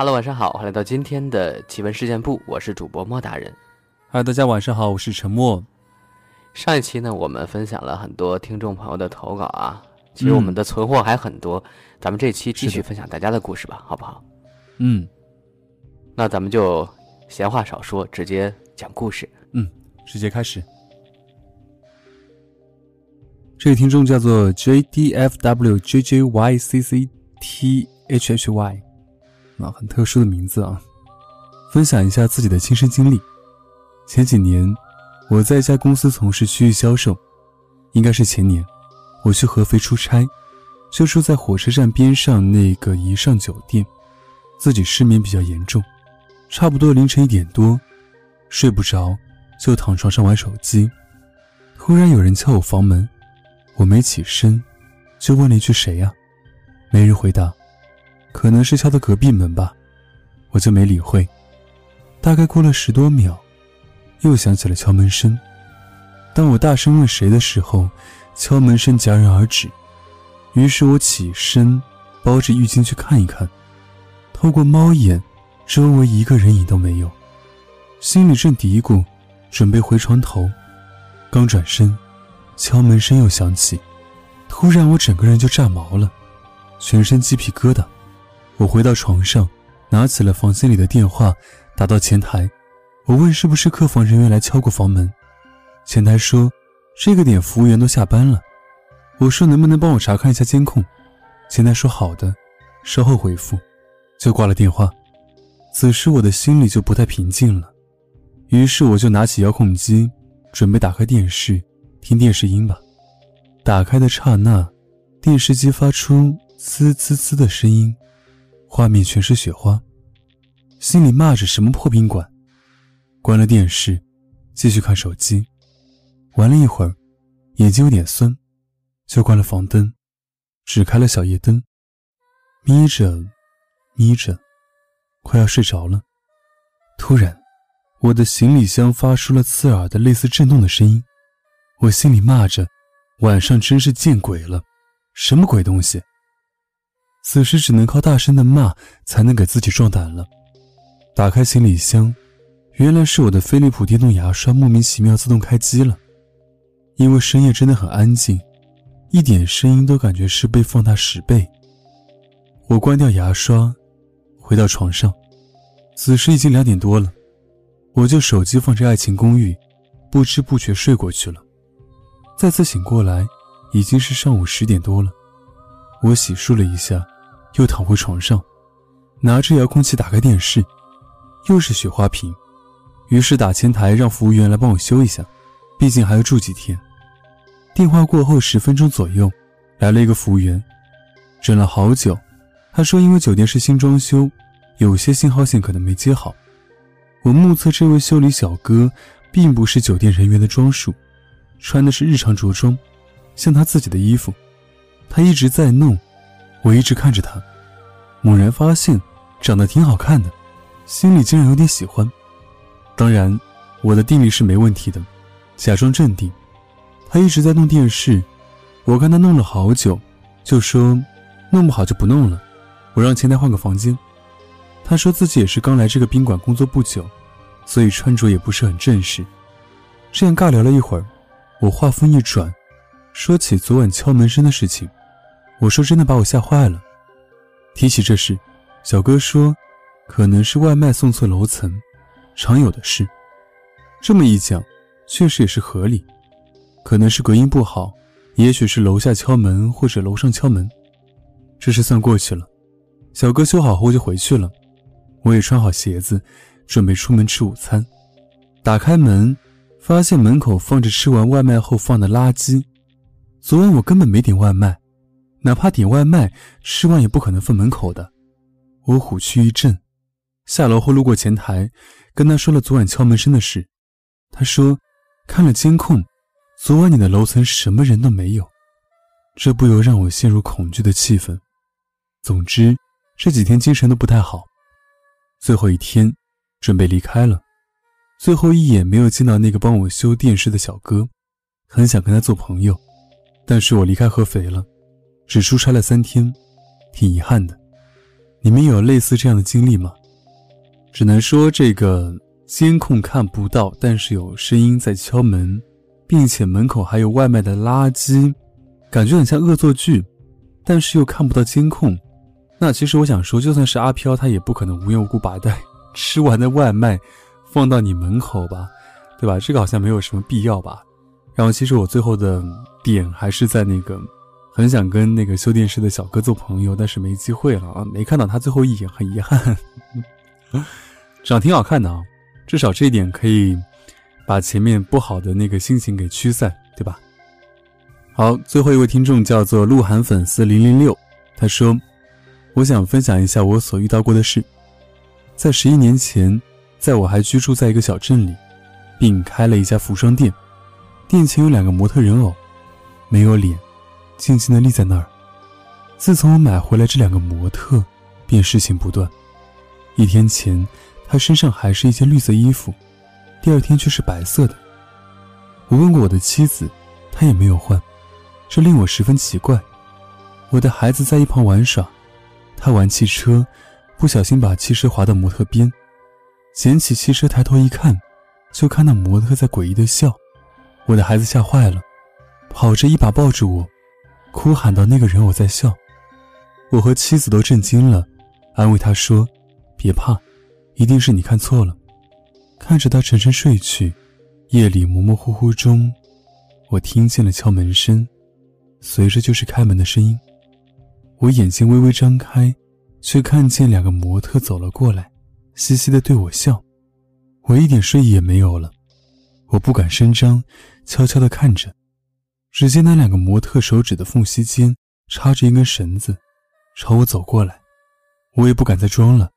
Hello，晚上好，欢迎来到今天的奇闻事件部，我是主播莫大人。嗨，大家晚上好，我是陈默。上一期呢，我们分享了很多听众朋友的投稿啊，其实我们的存货还很多，咱们这期继续分享大家的故事吧，好不好？嗯，那咱们就闲话少说，直接讲故事。嗯，直接开始。这位听众叫做 J D F W J J Y C C T H H Y。啊，很特殊的名字啊！分享一下自己的亲身经历。前几年，我在一家公司从事区域销售，应该是前年，我去合肥出差，就住在火车站边上那个宜上酒店。自己失眠比较严重，差不多凌晨一点多，睡不着，就躺床上玩手机。突然有人敲我房门，我没起身，就问了一句：“谁呀？”没人回答。可能是敲的隔壁门吧，我就没理会。大概过了十多秒，又响起了敲门声。当我大声问谁的时候，敲门声戛然而止。于是我起身，包着浴巾去看一看。透过猫眼，周围一个人影都没有。心里正嘀咕，准备回床头，刚转身，敲门声又响起。突然，我整个人就炸毛了，全身鸡皮疙瘩。我回到床上，拿起了房间里的电话，打到前台。我问是不是客房人员来敲过房门，前台说这个点服务员都下班了。我说能不能帮我查看一下监控，前台说好的，稍后回复，就挂了电话。此时我的心里就不太平静了，于是我就拿起遥控机，准备打开电视听电视音吧。打开的刹那，电视机发出滋滋滋的声音。画面全是雪花，心里骂着什么破宾馆。关了电视，继续看手机。玩了一会儿，眼睛有点酸，就关了房灯，只开了小夜灯，眯着，眯着，快要睡着了。突然，我的行李箱发出了刺耳的、类似震动的声音。我心里骂着：“晚上真是见鬼了，什么鬼东西！”此时只能靠大声的骂才能给自己壮胆了。打开行李箱，原来是我的飞利浦电动牙刷莫名其妙自动开机了。因为深夜真的很安静，一点声音都感觉是被放大十倍。我关掉牙刷，回到床上。此时已经两点多了，我就手机放着《爱情公寓》，不知不觉睡过去了。再次醒过来，已经是上午十点多了。我洗漱了一下，又躺回床上，拿着遥控器打开电视，又是雪花屏。于是打前台让服务员来帮我修一下，毕竟还要住几天。电话过后十分钟左右，来了一个服务员，忍了好久。他说因为酒店是新装修，有些信号线可能没接好。我目测这位修理小哥并不是酒店人员的装束，穿的是日常着装，像他自己的衣服。他一直在弄，我一直看着他，猛然发现长得挺好看的，心里竟然有点喜欢。当然，我的定力是没问题的，假装镇定。他一直在弄电视，我看他弄了好久，就说弄不好就不弄了，我让前台换个房间。他说自己也是刚来这个宾馆工作不久，所以穿着也不是很正式。这样尬聊了一会儿，我话锋一转，说起昨晚敲门声的事情。我说：“真的把我吓坏了。”提起这事，小哥说：“可能是外卖送错楼层，常有的事。”这么一讲，确实也是合理。可能是隔音不好，也许是楼下敲门或者楼上敲门。这事算过去了。小哥修好后就回去了，我也穿好鞋子，准备出门吃午餐。打开门，发现门口放着吃完外卖后放的垃圾。昨晚我根本没点外卖。哪怕点外卖，吃完也不可能放门口的。我虎躯一震，下楼后路过前台，跟他说了昨晚敲门声的事。他说，看了监控，昨晚你的楼层什么人都没有。这不由让我陷入恐惧的气氛。总之，这几天精神都不太好。最后一天，准备离开了，最后一眼没有见到那个帮我修电视的小哥，很想跟他做朋友，但是我离开合肥了。只出差了三天，挺遗憾的。你们有类似这样的经历吗？只能说这个监控看不到，但是有声音在敲门，并且门口还有外卖的垃圾，感觉很像恶作剧，但是又看不到监控。那其实我想说，就算是阿飘，他也不可能无缘无故把带 吃完的外卖放到你门口吧，对吧？这个好像没有什么必要吧。然后，其实我最后的点还是在那个，很想跟那个修电视的小哥做朋友，但是没机会了啊，没看到他最后一眼，很遗憾。长挺好看的啊，至少这一点可以把前面不好的那个心情给驱散，对吧？好，最后一位听众叫做鹿晗粉丝零零六，他说。我想分享一下我所遇到过的事。在十一年前，在我还居住在一个小镇里，并开了一家服装店，店前有两个模特人偶，没有脸，静静地立在那儿。自从我买回来这两个模特，便事情不断。一天前，他身上还是一件绿色衣服，第二天却是白色的。我问过我的妻子，她也没有换，这令我十分奇怪。我的孩子在一旁玩耍。他玩汽车，不小心把汽车滑到模特边，捡起汽车抬头一看，就看到模特在诡异的笑。我的孩子吓坏了，跑着一把抱住我，哭喊到：“那个人我在笑。”我和妻子都震惊了，安慰他说：“别怕，一定是你看错了。”看着他沉沉睡去，夜里模模糊糊中，我听见了敲门声，随着就是开门的声音。我眼睛微微张开，却看见两个模特走了过来，嘻嘻的对我笑。我一点睡意也没有了，我不敢声张，悄悄的看着。只见那两个模特手指的缝隙间插着一根绳子，朝我走过来。我也不敢再装了，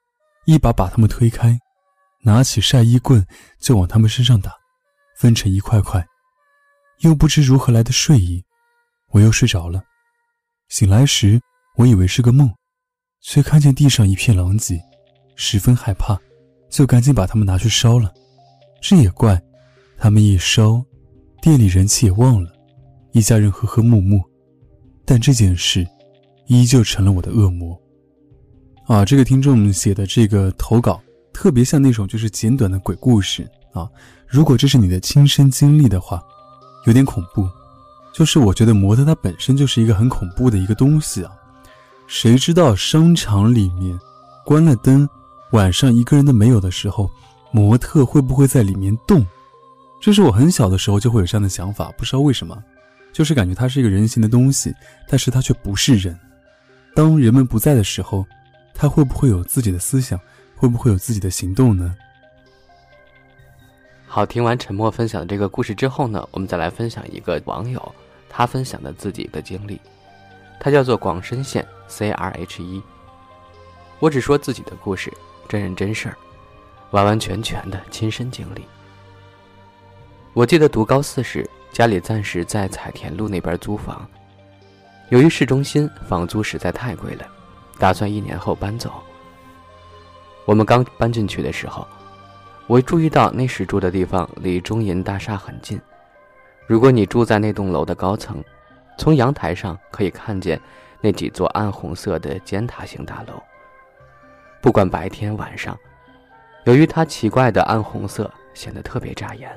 一把把他们推开，拿起晒衣棍就往他们身上打，分成一块块。又不知如何来的睡意，我又睡着了。醒来时。我以为是个梦，却看见地上一片狼藉，十分害怕，就赶紧把他们拿去烧了。这也怪，他们一烧，店里人气也旺了，一家人和和睦睦。但这件事，依旧成了我的恶魔。啊，这个听众写的这个投稿，特别像那种就是简短的鬼故事啊。如果这是你的亲身经历的话，有点恐怖。就是我觉得模特它本身就是一个很恐怖的一个东西啊。谁知道商场里面关了灯，晚上一个人都没有的时候，模特会不会在里面动？这是我很小的时候就会有这样的想法，不知道为什么，就是感觉它是一个人形的东西，但是它却不是人。当人们不在的时候，它会不会有自己的思想？会不会有自己的行动呢？好，听完沉默分享的这个故事之后呢，我们再来分享一个网友他分享的自己的经历。他叫做广深县 C R H 一。我只说自己的故事，真人真事儿，完完全全的亲身经历。我记得读高四时，家里暂时在彩田路那边租房，由于市中心房租实在太贵了，打算一年后搬走。我们刚搬进去的时候，我注意到那时住的地方离中银大厦很近，如果你住在那栋楼的高层。从阳台上可以看见那几座暗红色的尖塔型大楼。不管白天晚上，由于它奇怪的暗红色，显得特别扎眼。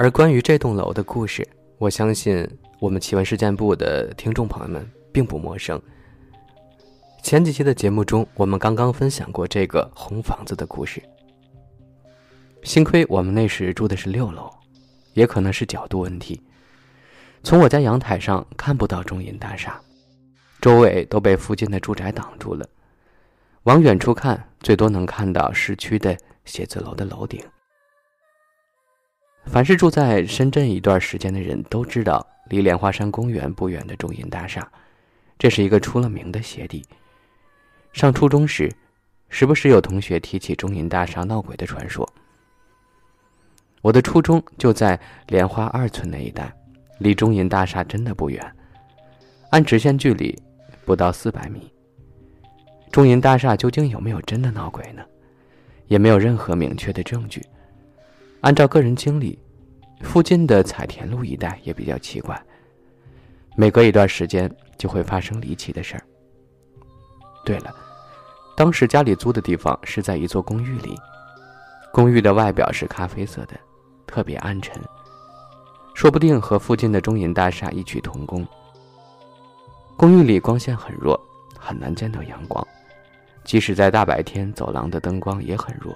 而关于这栋楼的故事，我相信我们奇闻事件部的听众朋友们并不陌生。前几期的节目中，我们刚刚分享过这个红房子的故事。幸亏我们那时住的是六楼，也可能是角度问题。从我家阳台上看不到中银大厦，周围都被附近的住宅挡住了。往远处看，最多能看到市区的写字楼的楼顶。凡是住在深圳一段时间的人都知道，离莲花山公园不远的中银大厦，这是一个出了名的邪地。上初中时，时不时有同学提起中银大厦闹鬼的传说。我的初中就在莲花二村那一带。离中银大厦真的不远，按直线距离，不到四百米。中银大厦究竟有没有真的闹鬼呢？也没有任何明确的证据。按照个人经历，附近的彩田路一带也比较奇怪，每隔一段时间就会发生离奇的事儿。对了，当时家里租的地方是在一座公寓里，公寓的外表是咖啡色的，特别暗沉，说不定和附近的中银大厦异曲同工。公寓里光线很弱，很难见到阳光，即使在大白天，走廊的灯光也很弱。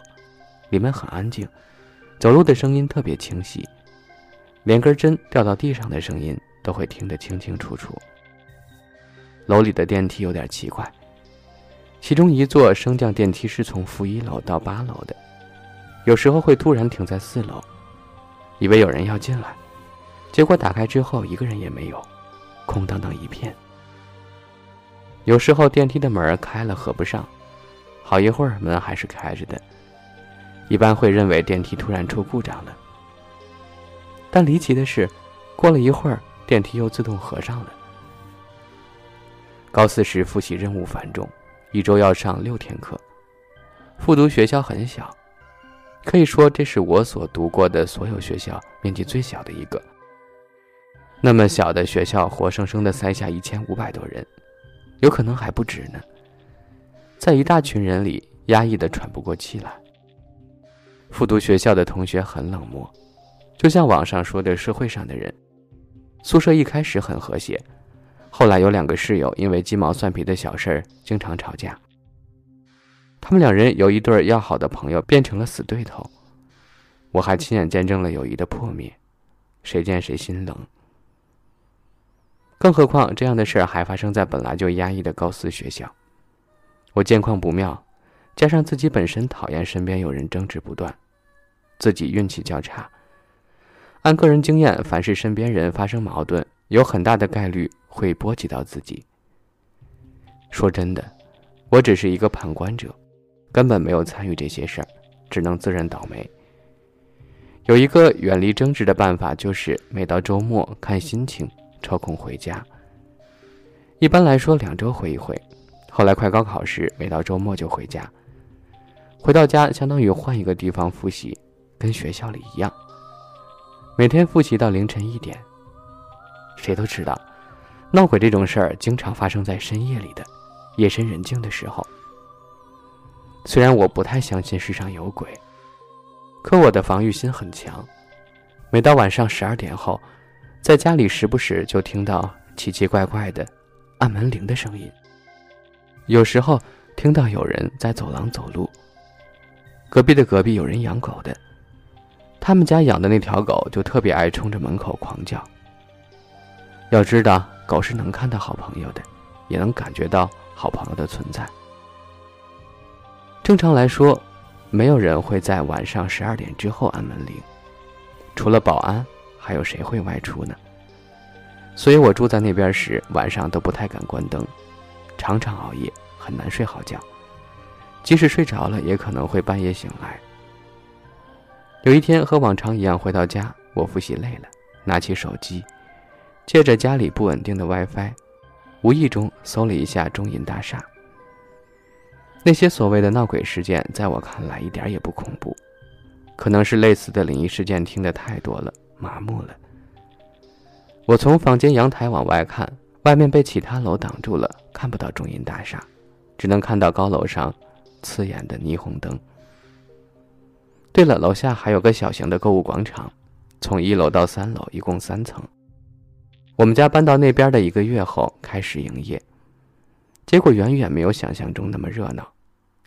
里面很安静，走路的声音特别清晰，连根针掉到地上的声音都会听得清清楚楚。楼里的电梯有点奇怪。其中一座升降电梯是从负一楼到八楼的，有时候会突然停在四楼，以为有人要进来，结果打开之后一个人也没有，空荡荡一片。有时候电梯的门开了合不上，好一会儿门还是开着的，一般会认为电梯突然出故障了。但离奇的是，过了一会儿电梯又自动合上了。高四时复习任务繁重。一周要上六天课，复读学校很小，可以说这是我所读过的所有学校面积最小的一个。那么小的学校，活生生的塞下一千五百多人，有可能还不止呢。在一大群人里，压抑的喘不过气来。复读学校的同学很冷漠，就像网上说的社会上的人。宿舍一开始很和谐。后来有两个室友因为鸡毛蒜皮的小事儿经常吵架。他们两人由一对要好的朋友变成了死对头，我还亲眼见证了友谊的破灭，谁见谁心冷。更何况这样的事儿还发生在本来就压抑的高四学校，我见况不妙，加上自己本身讨厌身边有人争执不断，自己运气较差。按个人经验，凡是身边人发生矛盾，有很大的概率。会波及到自己。说真的，我只是一个旁观者，根本没有参与这些事儿，只能自认倒霉。有一个远离争执的办法，就是每到周末看心情，抽空回家。一般来说，两周回一回。后来快高考时，每到周末就回家。回到家，相当于换一个地方复习，跟学校里一样。每天复习到凌晨一点。谁都知道。闹鬼这种事儿经常发生在深夜里的，夜深人静的时候。虽然我不太相信世上有鬼，可我的防御心很强。每到晚上十二点后，在家里时不时就听到奇奇怪怪的按门铃的声音。有时候听到有人在走廊走路。隔壁的隔壁有人养狗的，他们家养的那条狗就特别爱冲着门口狂叫。要知道。狗是能看到好朋友的，也能感觉到好朋友的存在。正常来说，没有人会在晚上十二点之后按门铃，除了保安，还有谁会外出呢？所以我住在那边时，晚上都不太敢关灯，常常熬夜，很难睡好觉。即使睡着了，也可能会半夜醒来。有一天和往常一样回到家，我复习累了，拿起手机。借着家里不稳定的 WiFi，无意中搜了一下中银大厦。那些所谓的闹鬼事件，在我看来一点也不恐怖，可能是类似的灵异事件听得太多了，麻木了。我从房间阳台往外看，外面被其他楼挡住了，看不到中银大厦，只能看到高楼上刺眼的霓虹灯。对了，楼下还有个小型的购物广场，从一楼到三楼，一共三层。我们家搬到那边的一个月后开始营业，结果远远没有想象中那么热闹，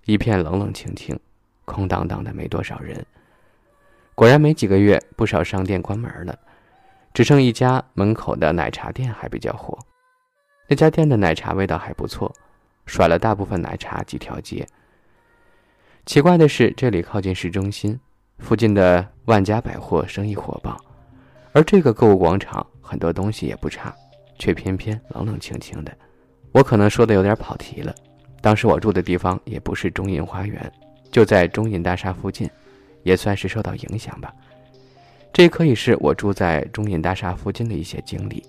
一片冷冷清清，空荡荡的，没多少人。果然没几个月，不少商店关门了，只剩一家门口的奶茶店还比较火。那家店的奶茶味道还不错，甩了大部分奶茶几条街。奇怪的是，这里靠近市中心，附近的万家百货生意火爆，而这个购物广场。很多东西也不差，却偏偏冷冷清清的。我可能说的有点跑题了。当时我住的地方也不是中银花园，就在中银大厦附近，也算是受到影响吧。这可以是我住在中银大厦附近的一些经历。